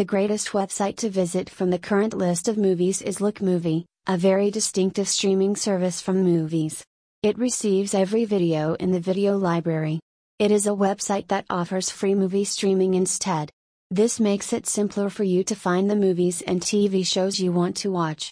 The greatest website to visit from the current list of movies is LookMovie, a very distinctive streaming service from movies. It receives every video in the video library. It is a website that offers free movie streaming instead. This makes it simpler for you to find the movies and TV shows you want to watch.